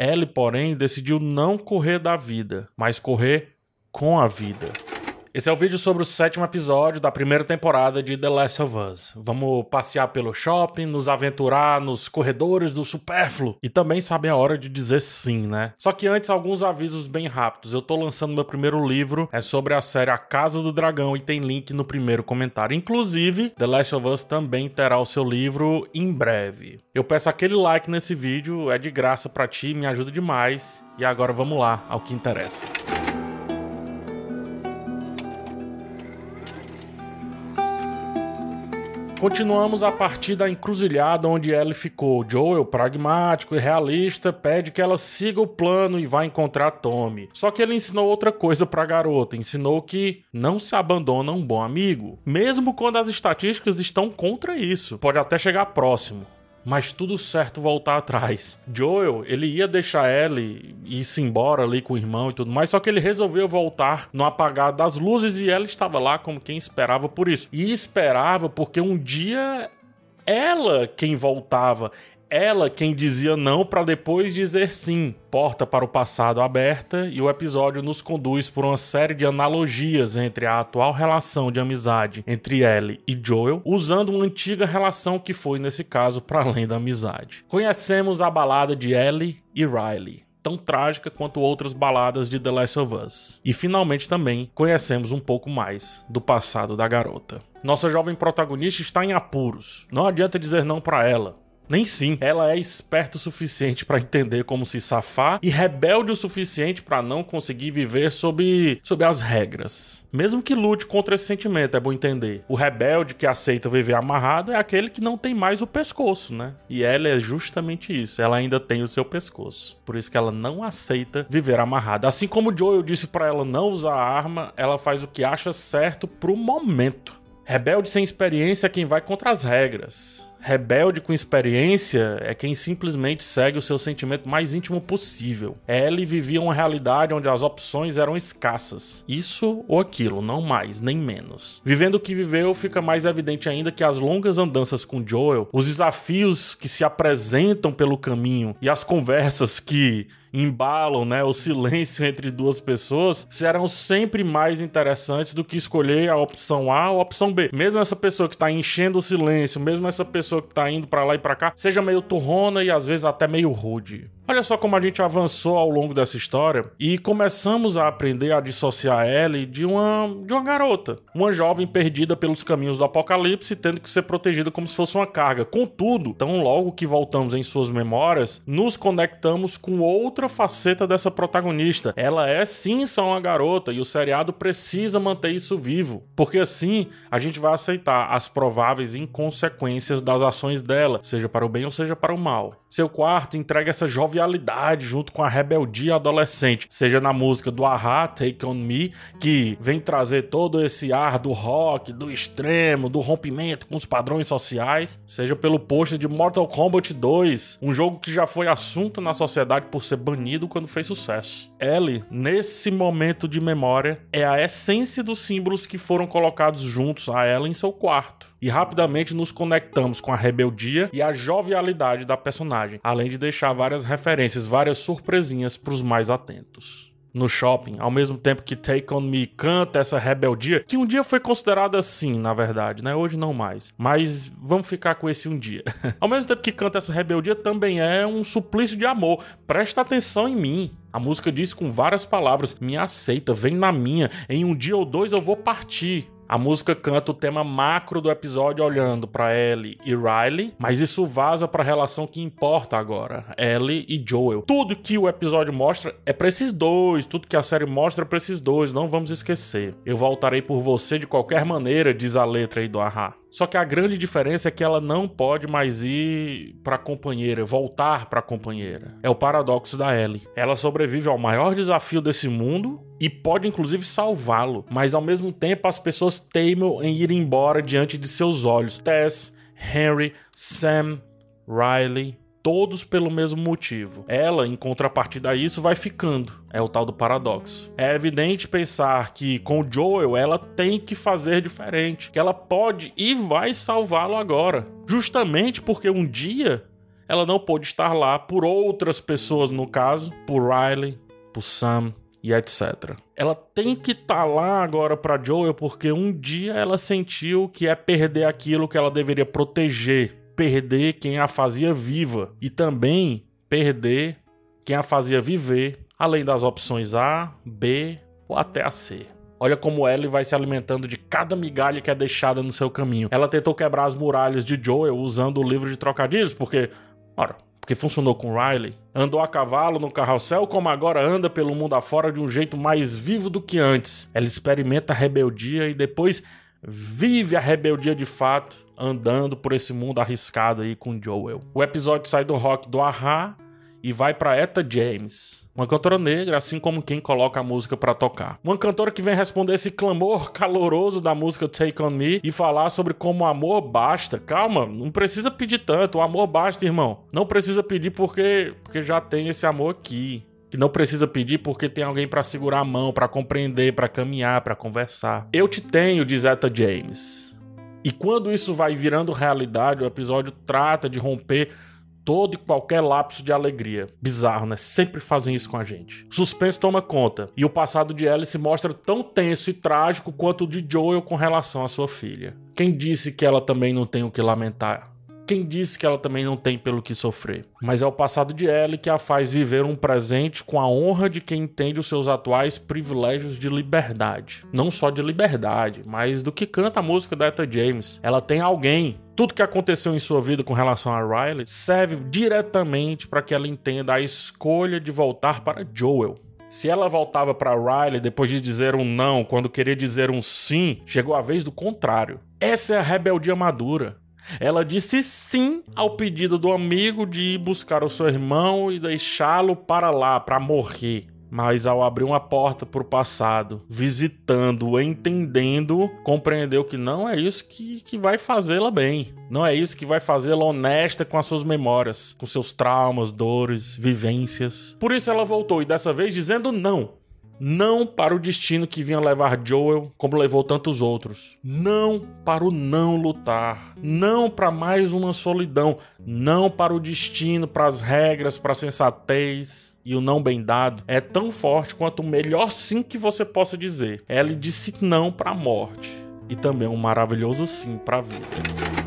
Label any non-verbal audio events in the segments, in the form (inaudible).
Ellie, porém, decidiu não correr da vida, mas correr com a vida. Esse é o vídeo sobre o sétimo episódio da primeira temporada de The Last of Us. Vamos passear pelo shopping, nos aventurar nos corredores do supérfluo e também saber a hora de dizer sim, né? Só que antes, alguns avisos bem rápidos. Eu tô lançando meu primeiro livro, é sobre a série A Casa do Dragão e tem link no primeiro comentário. Inclusive, The Last of Us também terá o seu livro em breve. Eu peço aquele like nesse vídeo, é de graça para ti, me ajuda demais. E agora vamos lá ao que interessa. Continuamos a partir da encruzilhada onde Ellie ficou. Joel, pragmático e realista, pede que ela siga o plano e vá encontrar Tommy. Só que ele ensinou outra coisa pra garota. Ensinou que não se abandona um bom amigo. Mesmo quando as estatísticas estão contra isso. Pode até chegar próximo mas tudo certo voltar atrás. Joel, ele ia deixar Ellie ir-se embora ali com o irmão e tudo mais, só que ele resolveu voltar no apagar das luzes e ela estava lá como quem esperava por isso. E esperava porque um dia ela quem voltava, ela quem dizia não para depois dizer sim. Porta para o passado aberta e o episódio nos conduz por uma série de analogias entre a atual relação de amizade entre Ellie e Joel, usando uma antiga relação que foi nesse caso para além da amizade. Conhecemos a balada de Ellie e Riley, tão trágica quanto outras baladas de The Last of Us. E finalmente também conhecemos um pouco mais do passado da garota. Nossa jovem protagonista está em apuros. Não adianta dizer não para ela. Nem sim. Ela é esperta o suficiente para entender como se safar e rebelde o suficiente para não conseguir viver sob, sob as regras. Mesmo que lute contra esse sentimento, é bom entender. O rebelde que aceita viver amarrado é aquele que não tem mais o pescoço, né? E ela é justamente isso. Ela ainda tem o seu pescoço. Por isso que ela não aceita viver amarrada. Assim como Joel disse para ela não usar a arma, ela faz o que acha certo pro momento. Rebelde sem experiência é quem vai contra as regras. Rebelde com experiência é quem simplesmente segue o seu sentimento mais íntimo possível. Ellie vivia uma realidade onde as opções eram escassas. Isso ou aquilo, não mais, nem menos. Vivendo o que viveu, fica mais evidente ainda que as longas andanças com Joel, os desafios que se apresentam pelo caminho e as conversas que embalam, né, o silêncio entre duas pessoas, serão sempre mais interessantes do que escolher a opção A ou a opção B. Mesmo essa pessoa que está enchendo o silêncio, mesmo essa pessoa que está indo para lá e para cá, seja meio turrona e às vezes até meio rude. Olha só como a gente avançou ao longo dessa história e começamos a aprender a dissociar Ellie de uma, de uma garota, uma jovem perdida pelos caminhos do apocalipse, tendo que ser protegida como se fosse uma carga. Contudo, tão logo que voltamos em suas memórias, nos conectamos com outra faceta dessa protagonista. Ela é sim só uma garota e o seriado precisa manter isso vivo, porque assim a gente vai aceitar as prováveis inconsequências das ações dela, seja para o bem ou seja para o mal. Seu quarto entrega essa jovem jovialidade junto com a rebeldia adolescente, seja na música do Aha, Take On Me, que vem trazer todo esse ar do rock, do extremo, do rompimento com os padrões sociais, seja pelo post de Mortal Kombat 2, um jogo que já foi assunto na sociedade por ser banido quando fez sucesso. Ellie, nesse momento de memória, é a essência dos símbolos que foram colocados juntos a ela em seu quarto. E rapidamente nos conectamos com a rebeldia e a jovialidade da personagem, além de deixar várias referências referências, várias surpresinhas para os mais atentos. No shopping, ao mesmo tempo que Take On Me canta essa rebeldia, que um dia foi considerada assim, na verdade, né? Hoje não mais. Mas vamos ficar com esse um dia. (laughs) ao mesmo tempo que canta essa rebeldia, também é um suplício de amor. Presta atenção em mim. A música diz com várias palavras: me aceita, vem na minha, em um dia ou dois eu vou partir. A música canta o tema macro do episódio olhando para Ellie e Riley, mas isso vaza para a relação que importa agora, Ellie e Joel. Tudo que o episódio mostra é para esses dois, tudo que a série mostra é para esses dois, não vamos esquecer. Eu voltarei por você de qualquer maneira, diz a letra aí do Ahá. Só que a grande diferença é que ela não pode mais ir para a companheira, voltar para a companheira. É o paradoxo da Ellie. Ela sobrevive ao maior desafio desse mundo e pode inclusive salvá-lo, mas ao mesmo tempo as pessoas teimam em ir embora diante de seus olhos. Tess, Henry, Sam, Riley, todos pelo mesmo motivo. Ela, em contrapartida a isso, vai ficando. É o tal do paradoxo. É evidente pensar que com Joel ela tem que fazer diferente, que ela pode e vai salvá-lo agora, justamente porque um dia ela não pôde estar lá por outras pessoas, no caso, por Riley, por Sam e etc. Ela tem que estar tá lá agora para Joel porque um dia ela sentiu que é perder aquilo que ela deveria proteger, perder quem a fazia viva e também perder quem a fazia viver, além das opções A, B ou até a C. Olha como Ellie vai se alimentando de cada migalha que é deixada no seu caminho. Ela tentou quebrar as muralhas de Joel usando o livro de trocadilhos, porque, ora, porque funcionou com Riley. Andou a cavalo no carrossel, como agora anda pelo mundo afora de um jeito mais vivo do que antes. Ela experimenta a rebeldia e depois vive a rebeldia de fato, andando por esse mundo arriscado aí com Joel. O episódio sai do rock do Ahá e vai para Etta James, uma cantora negra, assim como quem coloca a música para tocar. Uma cantora que vem responder esse clamor caloroso da música Take On Me e falar sobre como o amor basta. Calma, não precisa pedir tanto, o amor basta, irmão. Não precisa pedir porque porque já tem esse amor aqui. Que não precisa pedir porque tem alguém para segurar a mão, para compreender, para caminhar, para conversar. Eu te tenho, diz Etta James. E quando isso vai virando realidade, o episódio trata de romper todo e qualquer lapso de alegria. Bizarro, né? Sempre fazem isso com a gente. suspense toma conta, e o passado de Alice mostra tão tenso e trágico quanto o de Joel com relação à sua filha. Quem disse que ela também não tem o que lamentar? Quem disse que ela também não tem pelo que sofrer? Mas é o passado de Ellie que a faz viver um presente com a honra de quem entende os seus atuais privilégios de liberdade. Não só de liberdade, mas do que canta a música da Etta James. Ela tem alguém tudo que aconteceu em sua vida com relação a Riley serve diretamente para que ela entenda a escolha de voltar para Joel. Se ela voltava para Riley depois de dizer um não, quando queria dizer um sim, chegou a vez do contrário. Essa é a rebeldia madura. Ela disse sim ao pedido do amigo de ir buscar o seu irmão e deixá-lo para lá, para morrer. Mas ao abrir uma porta para o passado, visitando, entendendo, compreendeu que não é isso que, que vai fazê-la bem. Não é isso que vai fazê-la honesta com as suas memórias, com seus traumas, dores, vivências. Por isso ela voltou e dessa vez dizendo não não para o destino que vinha levar Joel, como levou tantos outros. Não para o não lutar. Não para mais uma solidão. Não para o destino, para as regras, para a sensatez. E o não bem dado é tão forte quanto o melhor sim que você possa dizer. Ela disse não para a morte. E também um maravilhoso sim para a vida.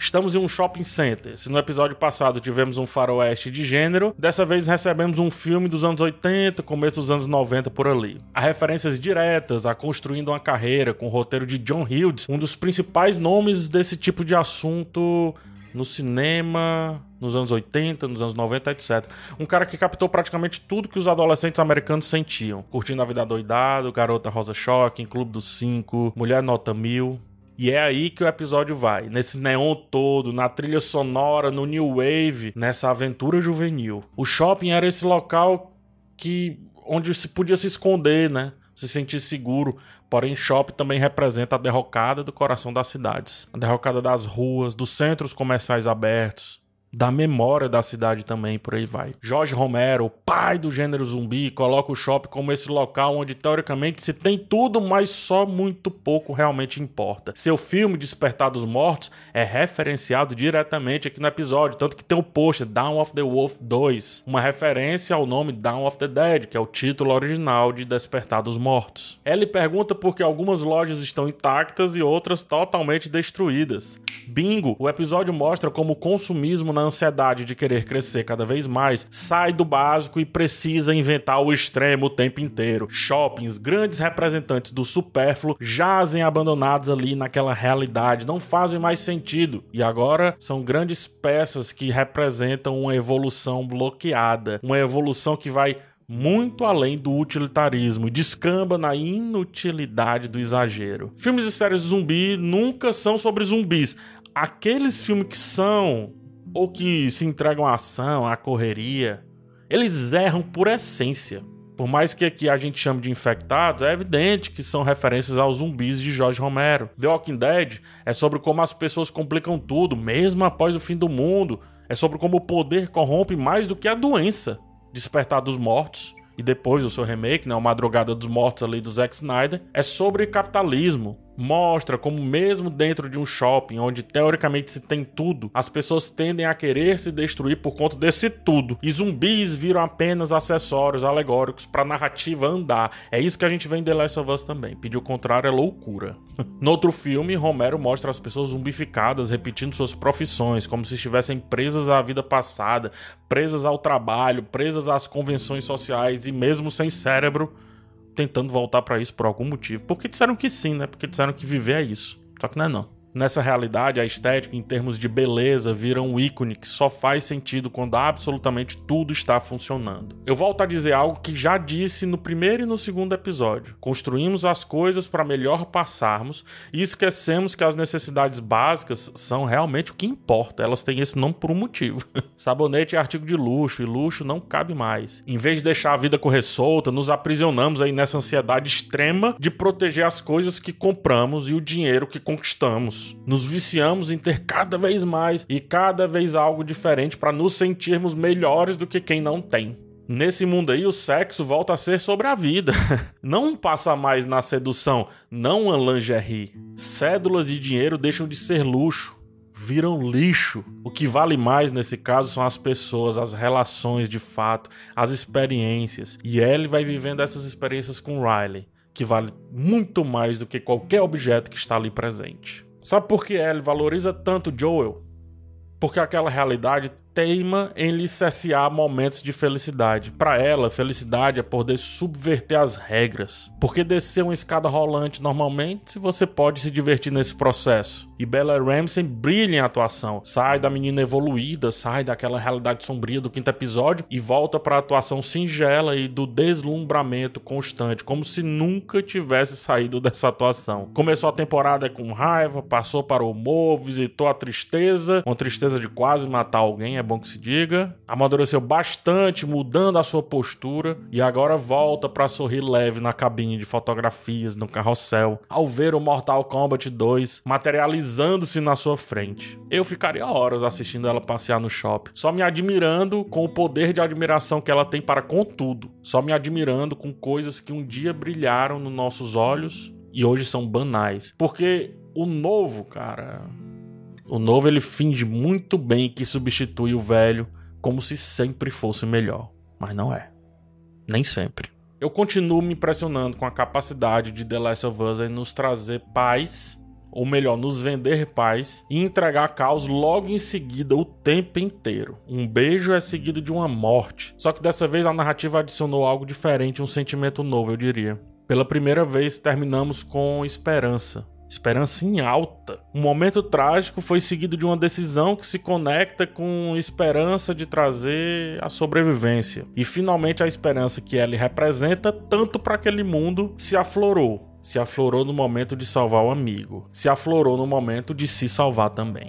Estamos em um shopping center. Se no episódio passado tivemos um faroeste de gênero, dessa vez recebemos um filme dos anos 80, começo dos anos 90 por ali. Há referências diretas a construindo uma carreira com o roteiro de John Hughes, um dos principais nomes desse tipo de assunto no cinema, nos anos 80, nos anos 90, etc. Um cara que captou praticamente tudo que os adolescentes americanos sentiam. Curtindo a vida doidado, Garota Rosa Choque, Clube dos Cinco, Mulher Nota Mil. E é aí que o episódio vai, nesse neon todo, na trilha sonora, no new wave, nessa aventura juvenil. O shopping era esse local que onde se podia se esconder, né? Se sentir seguro. Porém, shopping também representa a derrocada do coração das cidades, a derrocada das ruas, dos centros comerciais abertos, da memória da cidade também, por aí vai. Jorge Romero, o pai do gênero zumbi, coloca o shopping como esse local onde teoricamente se tem tudo, mas só muito pouco realmente importa. Seu filme Despertar dos Mortos é referenciado diretamente aqui no episódio, tanto que tem o post Down of the Wolf 2, uma referência ao nome Down of the Dead, que é o título original de Despertar dos Mortos. Ele pergunta por que algumas lojas estão intactas e outras totalmente destruídas. Bingo, o episódio mostra como o consumismo na ansiedade de querer crescer cada vez mais, sai do básico e precisa inventar o extremo o tempo inteiro. Shoppings, grandes representantes do supérfluo, jazem abandonados ali naquela realidade, não fazem mais sentido. E agora são grandes peças que representam uma evolução bloqueada, uma evolução que vai muito além do utilitarismo, descamba na inutilidade do exagero. Filmes e séries de zumbi nunca são sobre zumbis. Aqueles filmes que são ou que se entregam à ação, à correria, eles erram por essência. Por mais que aqui a gente chame de infectados, é evidente que são referências aos zumbis de George Romero. The Walking Dead é sobre como as pessoas complicam tudo, mesmo após o fim do mundo. É sobre como o poder corrompe mais do que a doença. Despertar dos Mortos e depois o seu remake, né, o Madrugada dos Mortos ali do Zack Snyder, é sobre capitalismo, Mostra como, mesmo dentro de um shopping onde teoricamente se tem tudo, as pessoas tendem a querer se destruir por conta desse tudo. E zumbis viram apenas acessórios alegóricos para a narrativa andar. É isso que a gente vê em The Last of Us também. Pedir o contrário é loucura. (laughs) no outro filme, Romero mostra as pessoas zumbificadas repetindo suas profissões, como se estivessem presas à vida passada, presas ao trabalho, presas às convenções sociais e mesmo sem cérebro tentando voltar para isso por algum motivo. Porque disseram que sim, né? Porque disseram que viver é isso. Só que não é não. Nessa realidade, a estética, em termos de beleza, vira um ícone que só faz sentido quando absolutamente tudo está funcionando. Eu volto a dizer algo que já disse no primeiro e no segundo episódio. Construímos as coisas para melhor passarmos e esquecemos que as necessidades básicas são realmente o que importa. Elas têm esse nome por um motivo. (laughs) Sabonete é artigo de luxo e luxo não cabe mais. Em vez de deixar a vida correr solta, nos aprisionamos aí nessa ansiedade extrema de proteger as coisas que compramos e o dinheiro que conquistamos. Nos viciamos em ter cada vez mais e cada vez algo diferente para nos sentirmos melhores do que quem não tem. Nesse mundo aí, o sexo volta a ser sobre a vida. (laughs) Não passa mais na sedução, não a lingerie. Cédulas e dinheiro deixam de ser luxo, viram lixo. O que vale mais nesse caso são as pessoas, as relações de fato, as experiências. E Ellie vai vivendo essas experiências com Riley, que vale muito mais do que qualquer objeto que está ali presente. Sabe por que Ellie valoriza tanto Joel? Porque aquela realidade teima em lhe cessear momentos de felicidade. Para ela, felicidade é poder subverter as regras. Porque descer uma escada rolante normalmente, você pode se divertir nesse processo. E Bella Ramsey brilha em atuação. Sai da menina evoluída, sai daquela realidade sombria do quinto episódio e volta para a atuação singela e do deslumbramento constante, como se nunca tivesse saído dessa atuação. Começou a temporada com raiva, passou para o humor, visitou a tristeza, uma tristeza de quase matar alguém é bom que se diga. Amadureceu bastante, mudando a sua postura e agora volta para sorrir leve na cabine de fotografias no carrossel, ao ver o Mortal Kombat 2 materializando-se na sua frente. Eu ficaria horas assistindo ela passear no shopping, só me admirando com o poder de admiração que ela tem para com tudo, só me admirando com coisas que um dia brilharam nos nossos olhos e hoje são banais. Porque o novo, cara, o novo ele finge muito bem que substitui o velho como se sempre fosse melhor, mas não é. Nem sempre. Eu continuo me impressionando com a capacidade de The Last of Us em nos trazer paz, ou melhor, nos vender paz e entregar caos logo em seguida o tempo inteiro. Um beijo é seguido de uma morte. Só que dessa vez a narrativa adicionou algo diferente, um sentimento novo, eu diria. Pela primeira vez terminamos com esperança esperança em alta. Um momento trágico foi seguido de uma decisão que se conecta com esperança de trazer a sobrevivência. E finalmente a esperança que ele representa tanto para aquele mundo se aflorou. Se aflorou no momento de salvar o amigo, se aflorou no momento de se salvar também.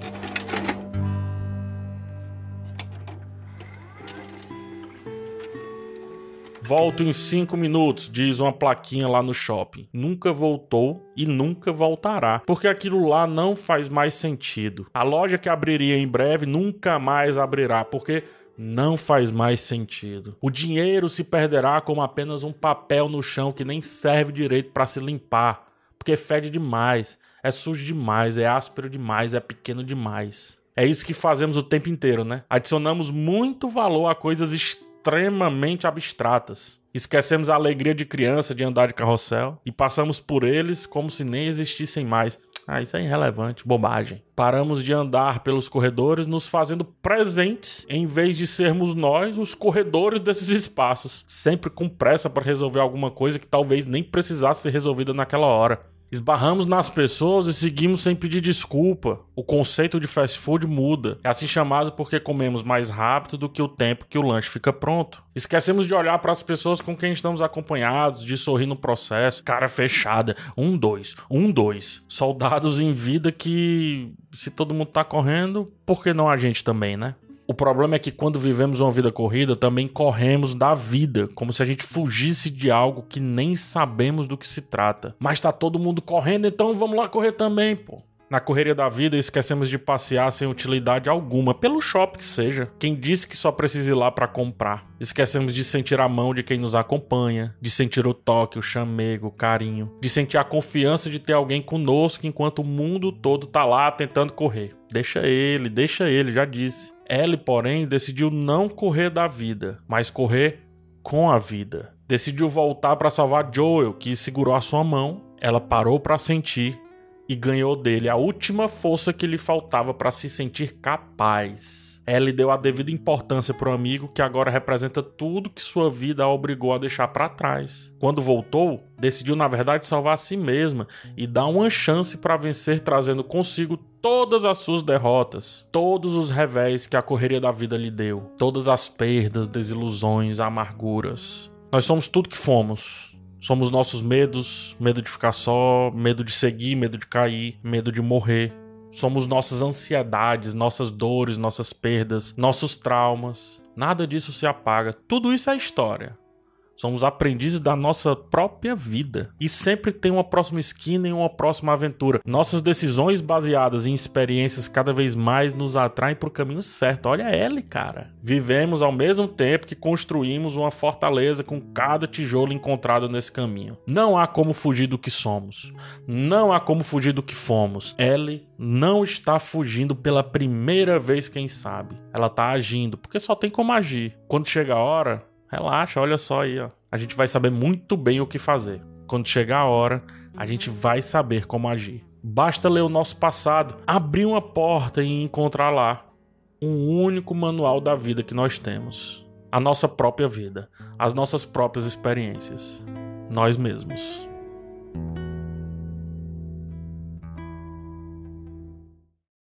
Volto em 5 minutos, diz uma plaquinha lá no shopping. Nunca voltou e nunca voltará, porque aquilo lá não faz mais sentido. A loja que abriria em breve nunca mais abrirá, porque não faz mais sentido. O dinheiro se perderá como apenas um papel no chão que nem serve direito para se limpar, porque fede demais, é sujo demais, é áspero demais, é pequeno demais. É isso que fazemos o tempo inteiro, né? Adicionamos muito valor a coisas estranhas extremamente abstratas. Esquecemos a alegria de criança de andar de carrossel e passamos por eles como se nem existissem mais. Ah, isso é irrelevante, bobagem. Paramos de andar pelos corredores, nos fazendo presentes, em vez de sermos nós os corredores desses espaços, sempre com pressa para resolver alguma coisa que talvez nem precisasse ser resolvida naquela hora. Esbarramos nas pessoas e seguimos sem pedir desculpa. O conceito de fast food muda. É assim chamado porque comemos mais rápido do que o tempo que o lanche fica pronto. Esquecemos de olhar para as pessoas com quem estamos acompanhados, de sorrir no processo, cara fechada, um, dois, um, dois. Soldados em vida que, se todo mundo tá correndo, por que não a gente também, né? O problema é que quando vivemos uma vida corrida, também corremos da vida, como se a gente fugisse de algo que nem sabemos do que se trata. Mas tá todo mundo correndo, então vamos lá correr também, pô. Na correria da vida, esquecemos de passear sem utilidade alguma, pelo shopping que seja. Quem disse que só precisa ir lá para comprar? Esquecemos de sentir a mão de quem nos acompanha, de sentir o toque, o chamego, o carinho, de sentir a confiança de ter alguém conosco enquanto o mundo todo tá lá tentando correr. Deixa ele, deixa ele, já disse. Ellie, porém, decidiu não correr da vida, mas correr com a vida. Decidiu voltar para salvar Joel, que segurou a sua mão. Ela parou para sentir e ganhou dele a última força que lhe faltava para se sentir capaz. Ellie deu a devida importância para o amigo que agora representa tudo que sua vida a obrigou a deixar para trás. Quando voltou, decidiu na verdade salvar a si mesma e dar uma chance para vencer trazendo consigo todas as suas derrotas, todos os revés que a correria da vida lhe deu, todas as perdas, desilusões, amarguras. Nós somos tudo que fomos. Somos nossos medos, medo de ficar só, medo de seguir, medo de cair, medo de morrer. Somos nossas ansiedades, nossas dores, nossas perdas, nossos traumas. Nada disso se apaga. Tudo isso é história. Somos aprendizes da nossa própria vida. E sempre tem uma próxima esquina e uma próxima aventura. Nossas decisões baseadas em experiências cada vez mais nos atraem para o caminho certo. Olha ele, cara. Vivemos ao mesmo tempo que construímos uma fortaleza com cada tijolo encontrado nesse caminho. Não há como fugir do que somos. Não há como fugir do que fomos. Ellie não está fugindo pela primeira vez, quem sabe. Ela está agindo, porque só tem como agir. Quando chega a hora, Relaxa, olha só aí, ó. A gente vai saber muito bem o que fazer. Quando chegar a hora, a gente vai saber como agir. Basta ler o nosso passado, abrir uma porta e encontrar lá um único manual da vida que nós temos. A nossa própria vida, as nossas próprias experiências. Nós mesmos.